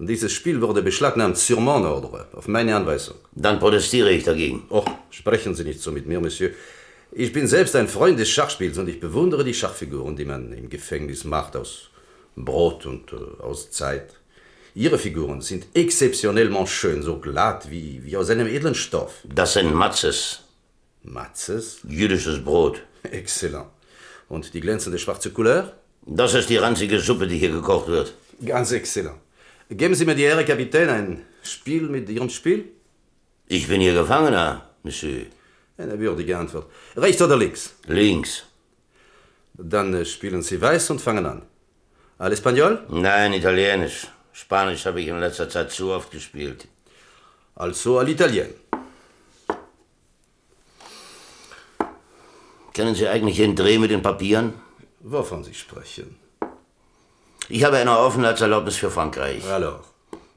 Dieses Spiel wurde beschlagnahmt sur mon ordre, auf meine Anweisung. Dann protestiere ich dagegen. Oh, sprechen Sie nicht so mit mir, Monsieur. Ich bin selbst ein Freund des Schachspiels und ich bewundere die Schachfiguren, die man im Gefängnis macht aus Brot und äh, aus Zeit. Ihre Figuren sind exceptionnellement schön, so glatt wie, wie aus einem edlen Stoff. Das sind Matzes, Matzes, jüdisches Brot. exzellent. Und die glänzende schwarze Couleur? Das ist die ranzige Suppe, die hier gekocht wird. Ganz exzellent. Geben Sie mir die Ehre, Kapitän, ein Spiel mit Ihrem Spiel? Ich bin hier Gefangener, Monsieur. Eine würdige Antwort. Rechts oder links? Links. Dann äh, spielen Sie weiß und fangen an. Al Español? Nein, Italienisch. Spanisch habe ich in letzter Zeit zu oft gespielt. Also al Italien. Kennen Sie eigentlich den Dreh mit den Papieren? Wovon Sie sprechen? Ich habe eine Aufenthaltserlaubnis für Frankreich. Alors?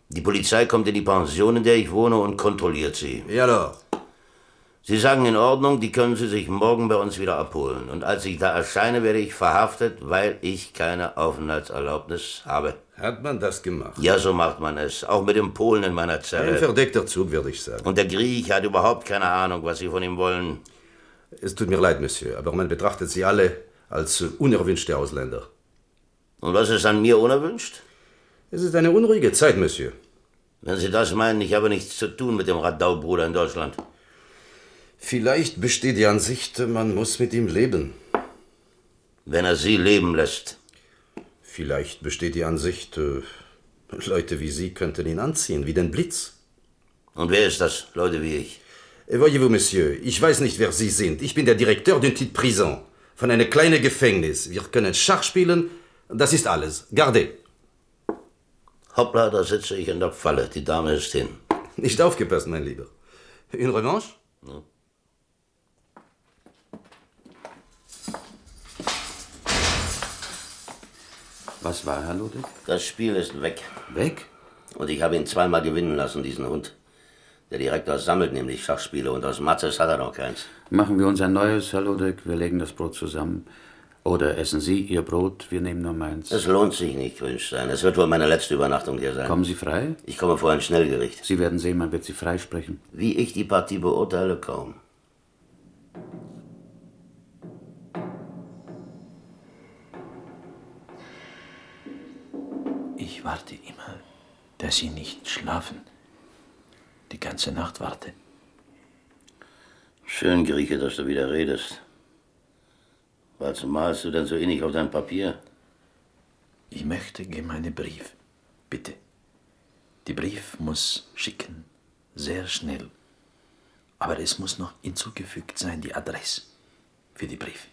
Die Polizei kommt in die Pension, in der ich wohne, und kontrolliert sie. Alors? Sie sagen in Ordnung, die können Sie sich morgen bei uns wieder abholen. Und als ich da erscheine, werde ich verhaftet, weil ich keine Aufenthaltserlaubnis habe. Hat man das gemacht? Ja, so macht man es. Auch mit dem Polen in meiner Ein Zelle. verdeckter Zug, würde ich sagen. Und der Griech hat überhaupt keine Ahnung, was Sie von ihm wollen. Es tut mir leid, Monsieur, aber man betrachtet Sie alle als unerwünschte Ausländer. Und was ist an mir unerwünscht? Es ist eine unruhige Zeit, Monsieur. Wenn Sie das meinen, ich habe nichts zu tun mit dem Radau-Bruder in Deutschland. Vielleicht besteht die Ansicht, man muss mit ihm leben. Wenn er Sie leben lässt. Vielleicht besteht die Ansicht, äh, Leute wie Sie könnten ihn anziehen, wie den Blitz. Und wer ist das? Leute wie ich. Eh, Voyez-vous, Monsieur, ich weiß nicht, wer Sie sind. Ich bin der Direkteur d'une petite prison, von einem kleinen Gefängnis. Wir können Schach spielen, das ist alles. Gardez. Hoppla, da sitze ich in der Falle. Die Dame ist hin. Nicht aufgepasst, mein Lieber. Une revanche? Was war, Herr Ludwig? Das Spiel ist weg. Weg? Und ich habe ihn zweimal gewinnen lassen, diesen Hund. Der Direktor sammelt nämlich Schachspiele und aus Matzes hat er noch keins. Machen wir uns ein neues, Herr Ludwig. Wir legen das Brot zusammen. Oder essen Sie Ihr Brot, wir nehmen nur meins. Es lohnt sich nicht, Grünstein. Es wird wohl meine letzte Übernachtung hier sein. Kommen Sie frei? Ich komme vor ein Schnellgericht. Sie werden sehen, man wird Sie freisprechen. Wie ich die Partie beurteile, kaum. Ich warte immer, dass Sie nicht schlafen. Die ganze Nacht warte. Schön, Grieche, dass du wieder redest. Was malst du denn so innig auf dein Papier? Ich möchte gemeine Brief. Bitte. Die Brief muss schicken. Sehr schnell. Aber es muss noch hinzugefügt sein, die Adresse für die Briefe.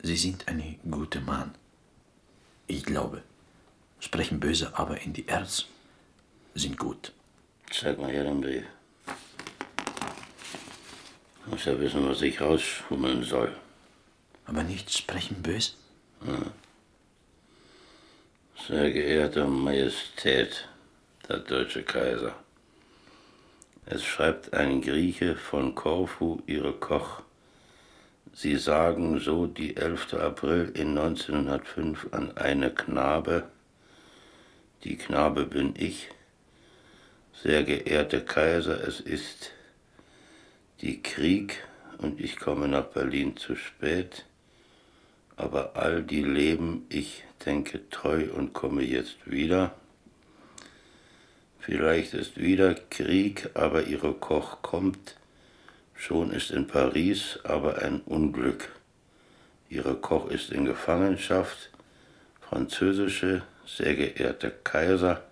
Sie sind ein guter Mann. Ich glaube. Sprechen böse, aber in die Herz sind gut. Zeig mal her den Brief. Muss ja wissen, was ich rausschummeln soll. Aber nicht sprechen böse? Sehr geehrte Majestät, der deutsche Kaiser. Es schreibt ein Grieche von Korfu, Ihre Koch. Sie sagen so die 11. April in 1905 an eine Knabe. Die Knabe bin ich. Sehr geehrte Kaiser, es ist die Krieg und ich komme nach Berlin zu spät. Aber all die leben, ich denke treu und komme jetzt wieder. Vielleicht ist wieder Krieg, aber ihre Koch kommt. Schon ist in Paris aber ein Unglück. Ihre Koch ist in Gefangenschaft. Französische, sehr geehrter Kaiser,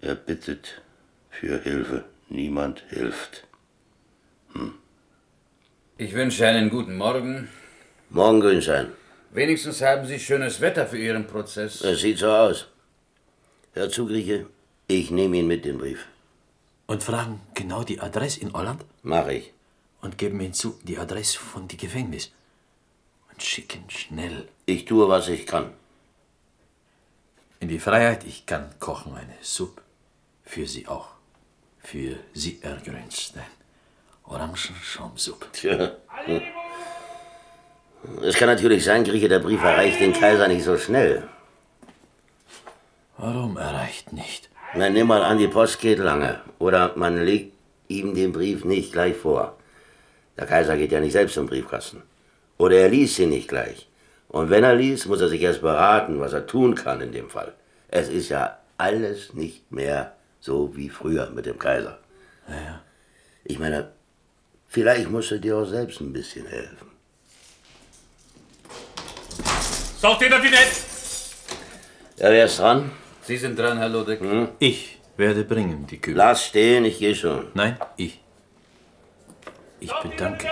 er bittet für Hilfe. Niemand hilft. Ich wünsche einen guten Morgen. Morgen, Grünstein. Wenigstens haben Sie schönes Wetter für Ihren Prozess. Es sieht so aus. Hör zu, Grieche. Ich nehme ihn mit, den Brief. Und fragen genau die Adresse in Holland Mach ich. und geben hinzu die Adresse von die Gefängnis. Und schicken schnell. Ich tue, was ich kann. In die Freiheit, ich kann kochen eine Suppe. Für Sie auch. Für Sie, Herr Grünstein. Orangenschaumsuppe. Tja. Es kann natürlich sein, Grieche, der Brief erreicht den Kaiser nicht so schnell. Warum erreicht nicht? Na, nimm mal an, die Post geht lange. Oder man legt ihm den Brief nicht gleich vor. Der Kaiser geht ja nicht selbst zum Briefkasten. Oder er liest ihn nicht gleich. Und wenn er liest, muss er sich erst beraten, was er tun kann in dem Fall. Es ist ja alles nicht mehr so wie früher mit dem Kaiser. Ja, Ich meine, vielleicht musst du dir auch selbst ein bisschen helfen. Sortez la vinette Ja, wer ist dran? Sie sind dran, Herr Ludwig. Ich werde bringen die Kühe. Lass stehen, ich gehe schon. Nein, ich. Ich bedanke.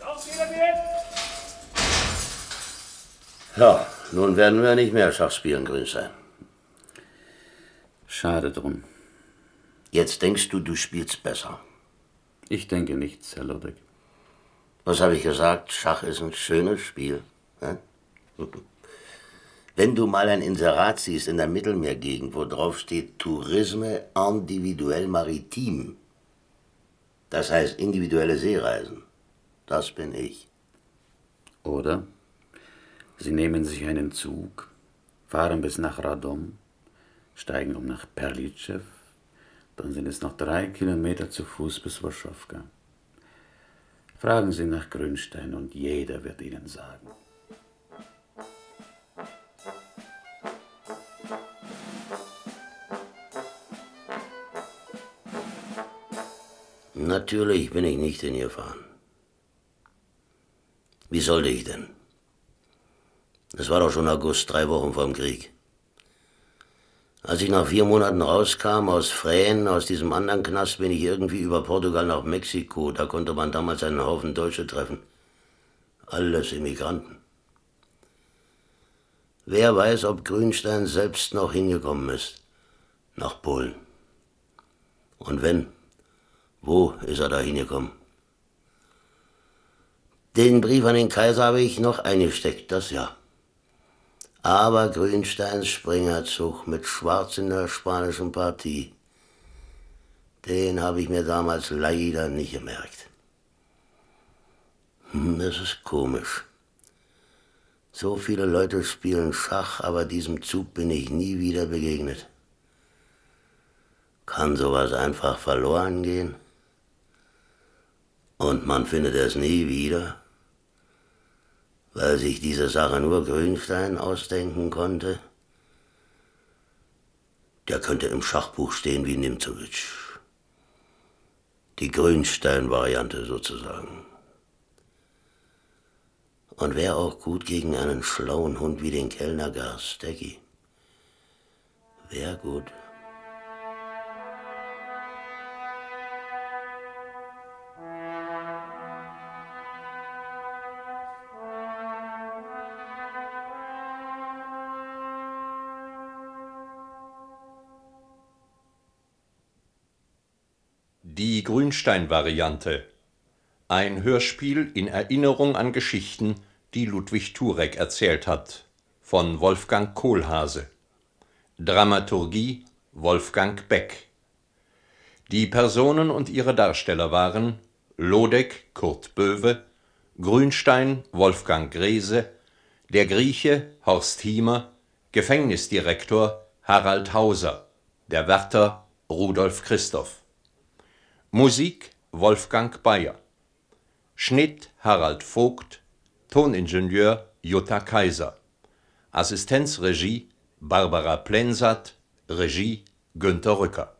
La vinette Ja, nun werden wir nicht mehr Schach spielen, Grünstein. Schade drum. Jetzt denkst du, du spielst besser. Ich denke nichts, Herr Ludwig. Was habe ich gesagt? Schach ist ein schönes Spiel. hä? Wenn du mal ein Inserat siehst in der Mittelmeergegend, wo drauf steht Tourisme individuell maritim, das heißt individuelle Seereisen, das bin ich. Oder Sie nehmen sich einen Zug, fahren bis nach Radom, steigen um nach Perlitschew, dann sind es noch drei Kilometer zu Fuß bis Warschawka. Fragen Sie nach Grünstein und jeder wird Ihnen sagen. Natürlich bin ich nicht hingefahren. Wie sollte ich denn? Es war doch schon August, drei Wochen vor dem Krieg. Als ich nach vier Monaten rauskam aus Frähen, aus diesem anderen Knast, bin ich irgendwie über Portugal nach Mexiko. Da konnte man damals einen Haufen Deutsche treffen. Alles Immigranten. Wer weiß, ob Grünstein selbst noch hingekommen ist. Nach Polen. Und wenn, wo ist er da hingekommen? Den Brief an den Kaiser habe ich noch eingesteckt, das ja. Aber Grünsteins Springerzug mit Schwarz in der spanischen Partie, den habe ich mir damals leider nicht gemerkt. Hm, Das ist komisch. So viele Leute spielen Schach, aber diesem Zug bin ich nie wieder begegnet. Kann sowas einfach verloren gehen? Und man findet es nie wieder? Weil sich diese Sache nur Grünstein ausdenken konnte? Der könnte im Schachbuch stehen wie Nimzowitsch. Die Grünstein-Variante sozusagen. Und wäre auch gut gegen einen schlauen Hund wie den Kellner Garstecki. Wär gut. Die Grünstein-Variante. Ein Hörspiel in Erinnerung an Geschichten, die Ludwig Turek erzählt hat. Von Wolfgang Kohlhase. Dramaturgie Wolfgang Beck. Die Personen und ihre Darsteller waren Lodek Kurt Böwe, Grünstein Wolfgang Grese, der Grieche Horst Hiemer, Gefängnisdirektor Harald Hauser, der Wärter Rudolf Christoph. Musik Wolfgang Bayer. Schnitt Harald Vogt. Toningenieur Jutta Kaiser. Assistenzregie Barbara Plensat. Regie Günter Rücker